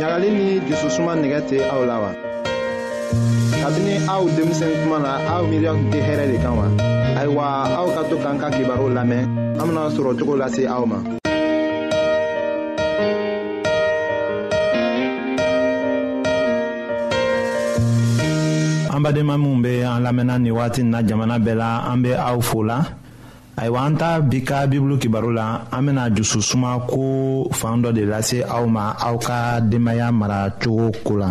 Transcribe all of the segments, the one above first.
ɲagali ni jususuma nɛgɛ tɛ aw la wa kabini aw denmisɛn kuma na aw miiriya tun tɛ hɛrɛ de kan wa ayiwa aw ka to k'an ka kibaru lamɛn an bena sɔrɔ cogo lase aw ma an badenma minw be an lamɛnna ni wagati na jamana bɛɛ la an be aw fola ayiwa an ta bi ka bibulu kibaru la an bena jususuma ko fan dɔ de lase aw ma aw ka denbaaya mara cogo ko la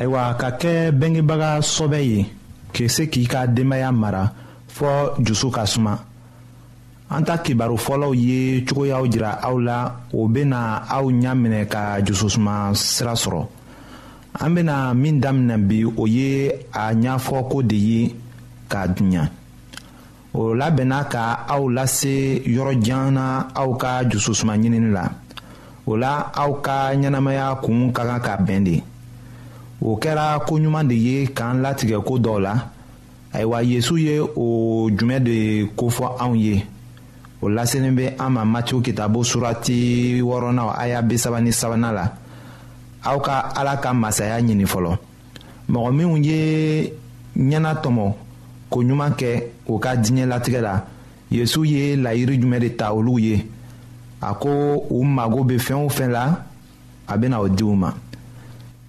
ayiwa ka kɛ bɛngebaga sɔbɛ ye k'i se k'i ka denbaya mara fɔ dusu ka suma an ta kibaru fɔlɔw ye cogoyaw jira aw la o bɛna aw ɲɛ minɛ ka dususuma sira sɔrɔ an bɛna min daminɛ bi o ye a ɲɛfɔ ko de ye k'a dunya o labɛnna ka aw lase yɔrɔ jan na aw ka dususuma ɲinini la o la aw ka ɲɛnamaya kun ka kan ka bɛn de o kɛra ko ɲuman de ye k'an latigɛ ko dɔw la ayiwa yesu ye o jumɛn de kofɔ anw ye o laselen bɛ an ma matiw kitabo surati wɔɔrɔnan aya bi saba ni sabanan la aw ka ala ka masaya ɲini fɔlɔ. mɔgɔ minnu ye ɲɛna tɔmɔ ko ɲuman kɛ o ka diɲɛ latigɛ la yesu ye layiri jumɛn de ta olu ye a ko u mago bɛ fɛn o fɛn la a bɛna o di u ma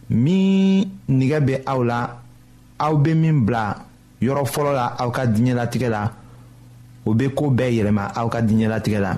min nɛgɛ bɛ aw la aw bɛ min bila yɔrɔ fɔlɔ la aw ka diɲɛlatigɛ la o bɛ ko bɛɛ yɛlɛma aw ka diɲɛlatigɛ la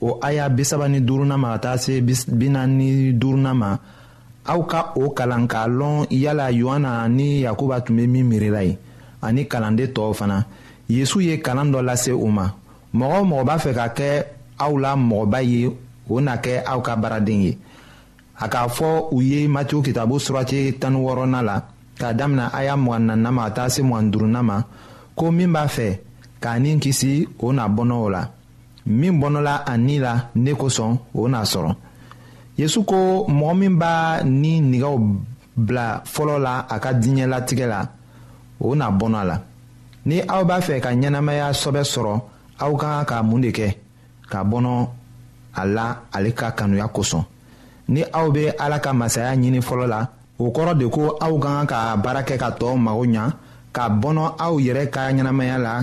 o aya bisaba ni duurunan ma ka taa se bi naani ni duurunan ma aw ka o kalan k'a lɔn yala yohana ni yakuba tun bɛ min miirila ye ani kalanden tɔw fana yesu ye kalan dɔ lase u ma mɔgɔ o mɔgɔ b'a fɛ ka kɛ aw la mɔgɔba ye o na kɛ aw ka baaraden ye a k'a fɔ u ye matiw kitabu surati tan wɔɔrɔnan la k'a daminɛ a y'a mugan na ma ka taa se mugan duurunan ma ko min b'a fɛ k'a ni kisi o na bɔnɔ o la min bɔnɔla a ni la ne kosɔn o n'a sɔrɔ yesu ko mɔgɔ min b'a ni nɛgɛw bila fɔlɔ la a ka diɲɛ latigɛ la o n'a bɔnɔ a la ni aw b'a fɛ ka ɲɛnamaya sɔbɛ sɔrɔ aw ka kan ka mun de kɛ ka bɔnɔ a la ale ka kanuya kosɔn ni aw bɛ ala ka masaya ɲini fɔlɔ la o kɔrɔ de ko aw ka kan ka baara kɛ ka tɔɔw mago ɲa ka bɔnɔ aw yɛrɛ ka ɲɛnamaya la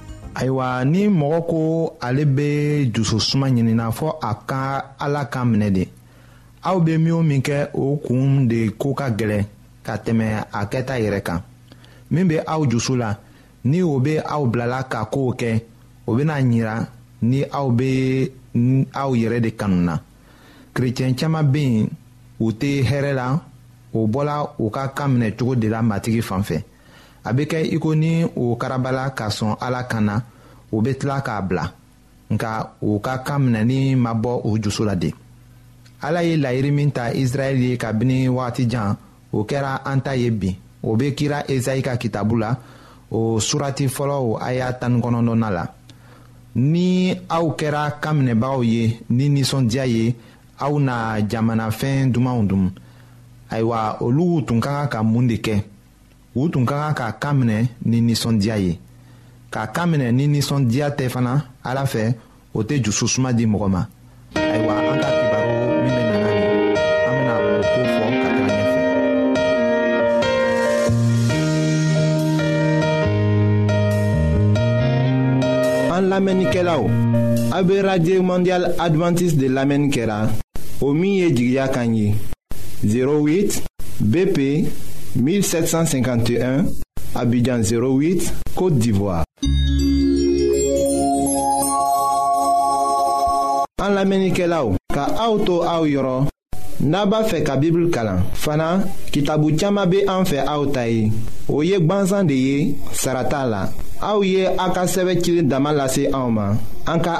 ayiwa ni mɔgɔ ko ale bɛ dususuma ɲinina fɔ a ka ala ka minɛ de aw bɛ min o min kɛ o kun de ko ka gɛlɛn ka tɛmɛ a kɛta yɛrɛ kan min bɛ aw dusu la ni o bɛ aw bilala ka kow kɛ o bɛna ɲira ni aw bɛ aw yɛrɛ de kanu na kerecɛn caman bɛ yen u tɛ hɛrɛ la o bɔla u ka kan minɛ cogo de la matigi fan fɛ a bɛ kɛ iko ni o karabala ka sɔn ala kan na o bɛ tila k'a bila nka u ka kan minɛli ma bɔ u dusu la de ala ye laɲini min ta israɛl ye kabini wagati jan o kɛra an ta ye bi o bɛ kira ezayi ka kitabu la o surati fɔlɔ o aya tan ni kɔnɔntɔnnan la ni aw kɛra kan minɛbagaw ye ni nisɔndiya ye aw na jamanafɛn dumanw dun ayiwa olu tun ka kan ka mun de kɛ u tun ka kan k'a kan minɛ ni nisɔndiya ye k'a kan minɛ ni nisɔndiya tɛ fana ala fɛ o tɛ jususuma di mɔgɔ ma ayiwa an ka kibaru min bɛ nana ni an bɛna o ko fɔ ka taa ɲɛfɛ. an lamɛnnikɛlaw a bɛ radio mondial adventiste de lamɛnni kɛra o min ye jigiya kan ye. 08 BP 1751 Abidjan 08 Côte d'Ivoire. An lamenikelaw ka auto to aw yɔrɔ n'a b'a fɛ ka bibulu kalan fana kitabu caaman be an fɛ aw ta ye o ye gwanzan de ye sarata la aw ye aw ka sɛbɛ cilen dama lase anw ma an ka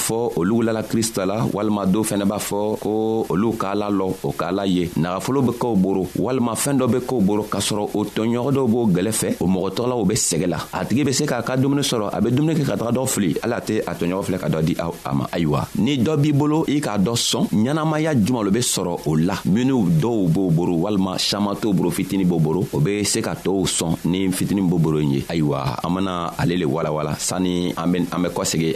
fɔ olu wulala krista la walima dɔw fɛnɛ b'a fɔ ko olu k'a la lɔ o k'a la ye nagafolo be kɛw boro walima fɛɛn dɔ be kɛw boro k'a sɔrɔ o tɔɲɔgɔn dɔw b'o gwɛlɛ fɛ o mɔgɔ tɔgɔlaw be sɛgɛ la a tigi be se k'a ka dumuni sɔrɔ a be dumuni kɛ ka taga dɔ fili ala tɛ a tɔɲɔgɔn filɛ ka dɔ di aw a ma ayiwa ni dɔ b'i bolo i k'a dɔ sɔn ɲɛnamaya juman lo be sɔrɔ o la minw dɔw b'o boro walima saman t'o boro fitini b'o boro o be se ka tɔɔw sɔn ni fitini b'o boro ye ayiwa an bena ale le walawala sanni an be kɔsegi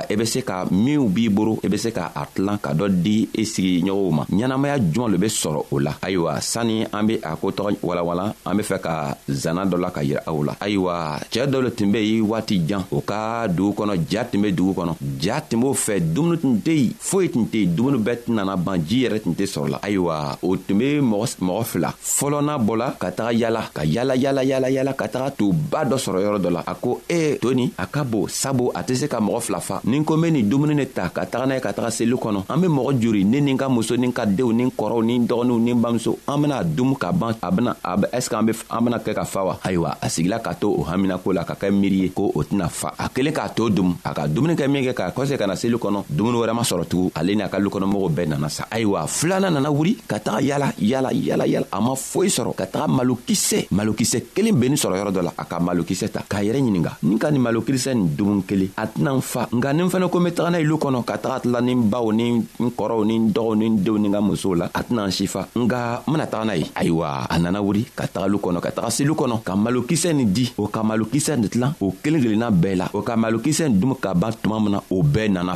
i e bɛ se ka minw b'i boro i e bɛ se ka a tilan ka dɔ di i e sigiɲɔgɔnw ma ɲɛnamaya jɔn le bɛ sɔrɔ o la ayiwa sanni an be a ko tɔgɔ walawala an be fɛ ka zanna dɔ la ka yira aw la ayiwa cɛɛ dɔ le tun be yen waati jan o ka dugu kɔnɔ ja tun be dugu kɔnɔ ja tun b'o fɛ dumuni tun tɛ yen foyi tun tɛ yen dumuni bɛɛ tɛnana ban ji yɛrɛ tun tɛ sɔrɔ la ayiwa o tun be mɔgɔ fila fɔlɔna bɔla ka taga yala ka yala yala yala yala ka taga to ba dɔ sɔrɔ yɔrɔ dɔ la a ko ee toni a ka bon sabu a tɛ se ka mɔgɔ fila fa ni ko n be nin dumuni ne ta ka taga n'a ye ka taga seli kɔnɔ an be mɔgɔ jori ne ni n ka muso ni ka denw ni kɔrɔw ni dɔgɔninw ni bamuso an bena dumu ka ban a bena a be ɛsike an be an bena kɛ ka fa wa ayiwa a sigila ka to o haminako la ka kɛ miiri ye ko o tɛna fa a kelen k'a to dumu a ka dumuni kɛ min kɛ k'a kɔse ka na seli kɔnɔ dumuni wɛrɛ ma sɔrɔ tugun ale ni a ka lukɔnɔmɔgɔw bɛɛ nana sa ayiwa filanan nana wuli ka taga yala yala yala yala a ma foyi sɔrɔ ka taga malokisɛ malokisɛ kelen bennin sɔrɔ yɔrɔ dɔ la a ka malokisɛ ta k'a yɛrɛ ɲininga ni ka nin malokisɛ nin dumun kelen a tɛna n fa nka ni n fana ko n be taga n'a ilu kɔnɔ ka taga tila ni n baw ni n kɔrɔw ni n dɔgɔw ni n denw ni n ka musow la a tɛna n si fa nka n bena taga n'a ye ayiwa a nana wuli ka tagalu kɔnɔ ka taga selu kɔnɔ ka malokisɛ nin di o ka malokisɛ nin tilan o kelen kelenna bɛɛ la o ka malokisɛ nin dumu ka ban tuma min na o bɛɛ nana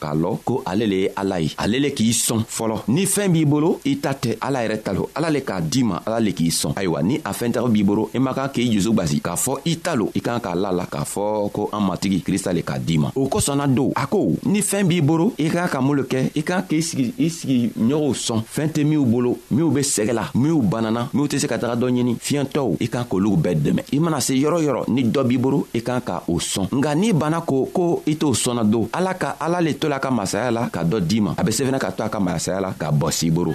k'a lɔn ko ale le ye ala ye ale le k'i sɔn fɔlɔ ni fɛɛn b'i bolo i ta tɛ ala yɛrɛ ta lo ala le k'a di ma ala le k'i sɔn ayiwa ni a fɛntaw b'i bolo i man kan k'i jusu gwasi k'a fɔ i ta lo i kan k'a la la k'a fɔ ko an matigi krista le k'a di ma o kosɔnna don a ko ni fɛɛn b'i bolo i k'a ka mun lo kɛ i kan k'i sigi sigi ɲɔgɔnw sɔn fɛn tɛ minw bolo minw be sɛgɛ la minw banana minw tɛ se ka taga dɔ ɲini fiyɛntɔw i kan k'olu bɛɛ dɛmɛ i mana se yɔrɔ yɔrɔ ni dɔ b'i bolo i kan ka o sɔn nka n'i banna ko ko i t'o sɔnna don ala ka ala le to la ka masaya la ka dɔ d'i ma a be sefɛnɛ ka to a ka masaya la ka bɔ s'i boro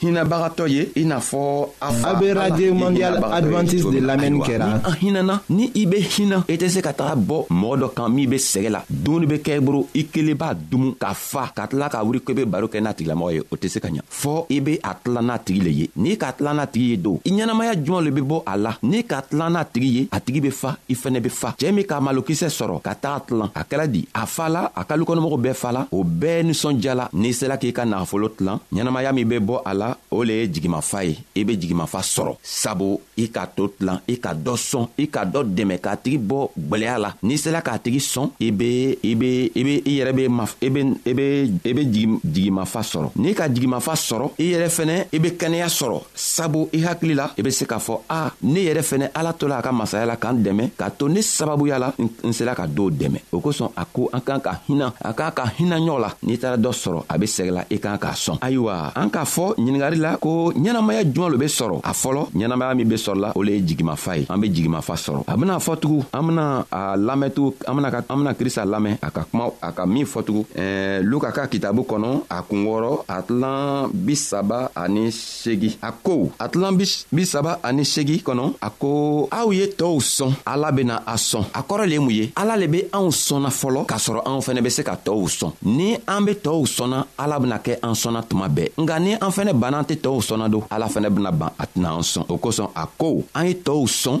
hinabagatɔ ye i n'a fɔ a fa a bɛ radio mondial adventiste de lamɛnni kɛra ni an hinana ni i bɛ hina i tɛ se ka taga bɔ mɔgɔ dɔ kan min bɛ sɛgɛ la dumuni bɛ kɛ i bolo i kelen b'a dumu ka fa ka tila k'a wuli ko i bɛ baro kɛ n'a tigilamɔgɔ ye o tɛ se ka ɲa fɔɔ i bɛ a tila n'a tigi le ye n'i ka tila n'a tigi ye don i ɲɛnamaya jɔn le bɛ bɔ a la n'i ka tila n'a tigi ye a tigi bɛ fa i fɛnɛ bɛ fa cɛɛ min k'a malokisɛ sɔrɔ ka taga tilan a kɛra di a fa la a ka lukɔnɔmɔgɔw bɛɛ fala o bɛɛ ninsɔnjala n'i sela k'i ka nagafolo tilan ɲɛnamaya min be bɔ a la o le ye jigimafa ye i be jigimafa sɔrɔ sabu i k'a to tilan i ka dɔ sɔn i ka dɔ dɛmɛ k'a tigi bɔ gwɛlɛya la n'i sela k'a tigi sɔn i be i be i be i yɛrɛ be ma i be i be i be jigimafa sɔrɔ n'i ka jigimafa sɔrɔ i yɛrɛ fɛnɛ i be kɛnɛya sɔrɔ sabu i hakili la i be se k'a fɔ a ah, ne yɛrɛ fɛnɛ ala tola a ka masaya la k'an dɛmɛ k'a to ne sababuya la n sela ka dɔw dɛmɛ o kosɔn a ko an k'an ka hinan a k'an ka hina ɲɔgɔn la n'i taara dɔ sɔrɔ a be sɛgɛla i k'an k'a sɔn ayiwa an k'a fɔ ɲiningari la ko ɲɛnamaya juman lo be sɔrɔ a fɔlɔ ɲɛnamaya min be sɔrɔla o le ye jigimafa ye an be jigimafa sɔrɔ a bena fɔ tugun an bena a lamɛn tugun an bena krista lamɛn a ka kuma a ka min fɔ tugun luka ka kitabu kɔnɔ kunkɔrɔ a tilan bi saba ani segi a ko a tilan bi saba ani segi kɔnɔ a ko aw ye tɔɔw sɔn ala bena a sɔn a kɔrɔ le ye mun ye ala le be anw sɔnna fɔlɔ k'a sɔrɔ anw fɛnɛ be se ka tɔɔw sɔn ni an be tɔɔw sɔnna ala bena kɛ an sɔnna tuma bɛɛ nka ni an fɛnɛ banna an tɛ tɔɔw sɔnna don ala fɛnɛ bena ban a tɛna an sɔn o kosɔn a ko an ye tɔɔw sɔn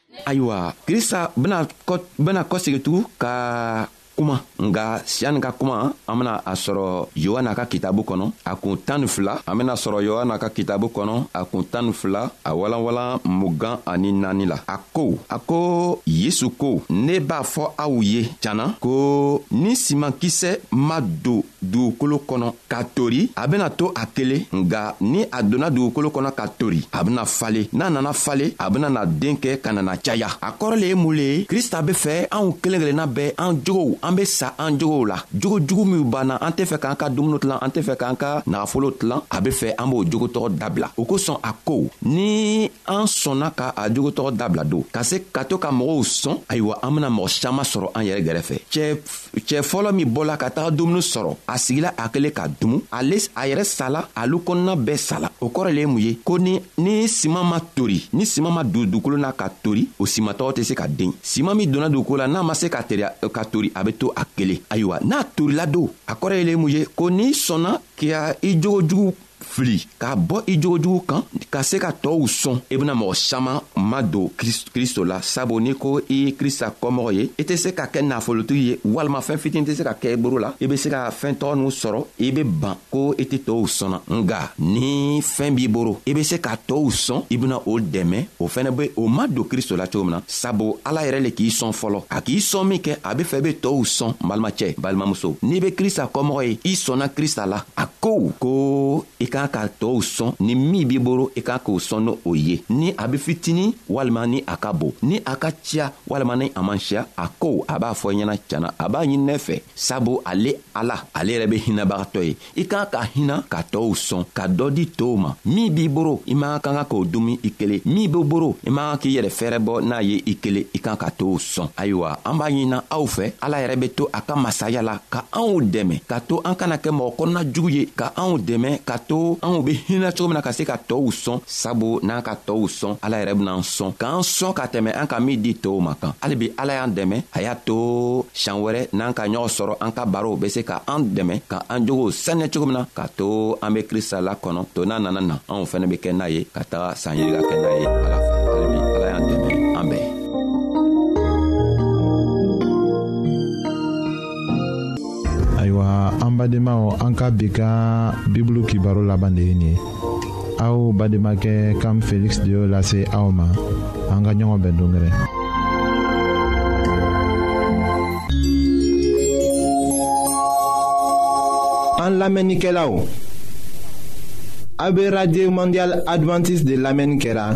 ayiwa krista bena kɔ bena kɔsegi tugun ka kuma nga siyan ka kuma an bena a sɔrɔ yohana ka kitabu kɔnɔ a kun tan ni fila an bena sɔrɔ yohana ka kitabu kɔnɔ a kun tan ni fila a walanwalan mugan ani naani la a ko a ko yesu ko ne b'a fɔ aw ye cana ko ni simankisɛ ma don dugukolo kɔnɔ ka tori a bena to a kelen nga ni a donna dugukolo kɔnɔ ka tori a bena fale n'a nana fale a bena na den kɛ ka nana caya a kɔrɔ le ye mun le ye krista be fɛ anw kelen kelenna bɛɛ an jogow an be sa an jogow la jogo jugu minw banna an tɛ fɛ k'an ka dumuni tilan an tɛ fɛ k'an ka nagafolo tilan a be fɛ an b'o jogo tɔgɔ dabila o kosɔn a ko ni an sɔnna ka a jogo tɔgɔ dabila don ka se ka to ka mɔgɔw sɔn ayiwa an bena mɔgɔ saman sɔrɔ an yɛrɛ gɛrɛfɛ cɛɛ cɛɛ fɔlɔ min bɔla ka taga dumuni sɔrɔ a sigila a kelen ka dumu ale a yɛrɛ sala alu kɔnɔna bɛɛ sala o kɔrɔ le ye mun ye ko ni ni siman ma tori ni siman ma don dugukolo na ka tori o simatɔgɔ tɛ se ka den siman min donna dugukolo la n'a ma se ka ka tori a be to a kelen ayiwa n'a torila don a kɔrɔ ye le mun ye ko n'i sɔnna k'i i jogo jugu fili k'a bɔ i jogojugu kan ka se ka tɔɔw sɔn i bena mɔgɔ saman ma don kristo la sabu n'i ko i ye krista kɔmɔgɔ ye i tɛ se ka kɛ nafolotigi ye walima fɛɛn fitini tɛ se ka kɛ i boro la i be se ka fɛɛn tɔgɔ n'u sɔrɔ i be ban ko i tɛ tɔɔw sɔnna nga ni fɛɛn b'i boro i be se ka tɔɔw sɔn i bena o dɛmɛ o fɛnɛ be o ma don kristo la cogo min na sabu ala yɛrɛ le k'i sɔn fɔlɔ a k'i sɔn min kɛ a be fɛ i be tɔɔw sɔn balimacɛ balimamuso n'i be krista kɔmɔgɔ ye i sɔnna krista la a ko ko i k'a ka tɔɔw sɔn ni min b'i bolo i k'a k'o sɔn n'o o ye ni a be fitini walima ni a ka bon ni a ka ciya walima ni a man siya a ko a b'a fɔ ɲɛna cana a b'a ɲininɛ fɛ sabu ale ala ale yɛrɛ be hinabagatɔ ye i k'a ka hina ka tɔɔw sɔn ka dɔ di tow ma min b'i boro i man ka kan k'o dumi i kelen min be boro i man kan k'i yɛrɛ fɛɛrɛ bɔ n'a ye i kelen i kan ka tow sɔn ayiwa an b'a ɲinina aw fɛ ala yɛrɛ be to a ka masaya la ka anw dɛmɛ ka to an kana kɛ mɔgɔ kɔnɔna jugu ye ka anw dɛmɛ ka to anw be hinɛ cogo min na ka se ka tɔɔw sɔn sabu n'an ka tɔɔw sɔn ala yɛrɛ benaan sɔn k'an sɔn ka tɛmɛ an ka min di tɔɔw ma kan halibi ala y'an dɛmɛ a y'a to siɲan wɛrɛ n'an ka ɲɔgɔn sɔrɔ an ka barow be se ka an dɛmɛ ka an jogow saniya cogo min na ka to an be krista la kɔnɔ to n'a nana na anw fɛnɛ be kɛ n'a ye ka taga saan yirika kɛ n'a ye ala fɛ ayiwa an badenmaw an ka bi ka bibulu kibaro laban de ye nin ye aw bademakɛ kam feliksi de y'o lase aw ma an ka ɲɔgɔn bɛn dongɛrɛ an lamɛnnikɛlaw AB Radio Mondial Adventiste de l'Amen Kera.